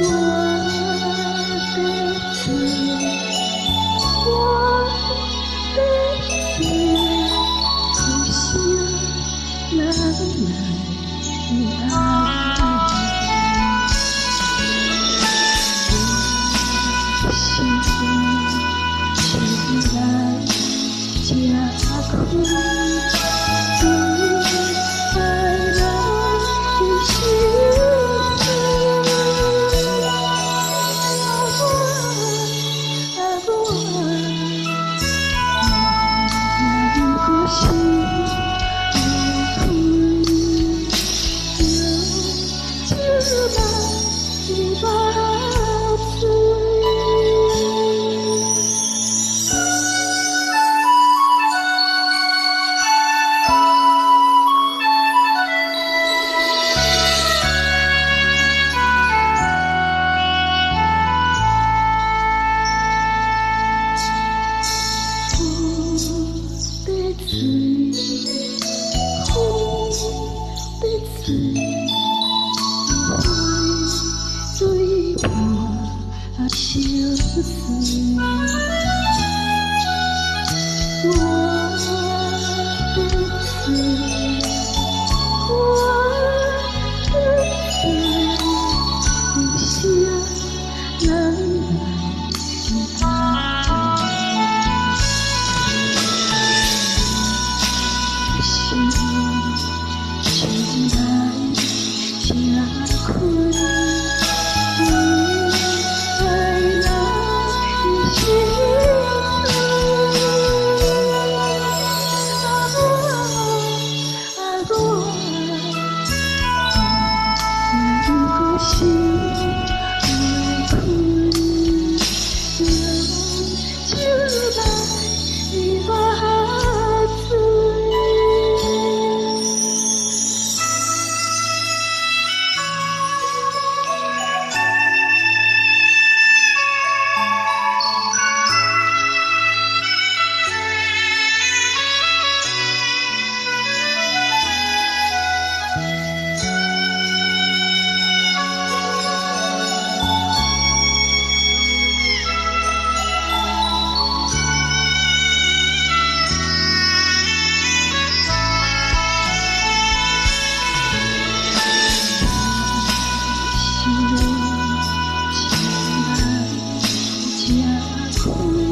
我的思我的思念就像蓝蓝的爱心空的必醉，我醉，我相随。Christians. Oh.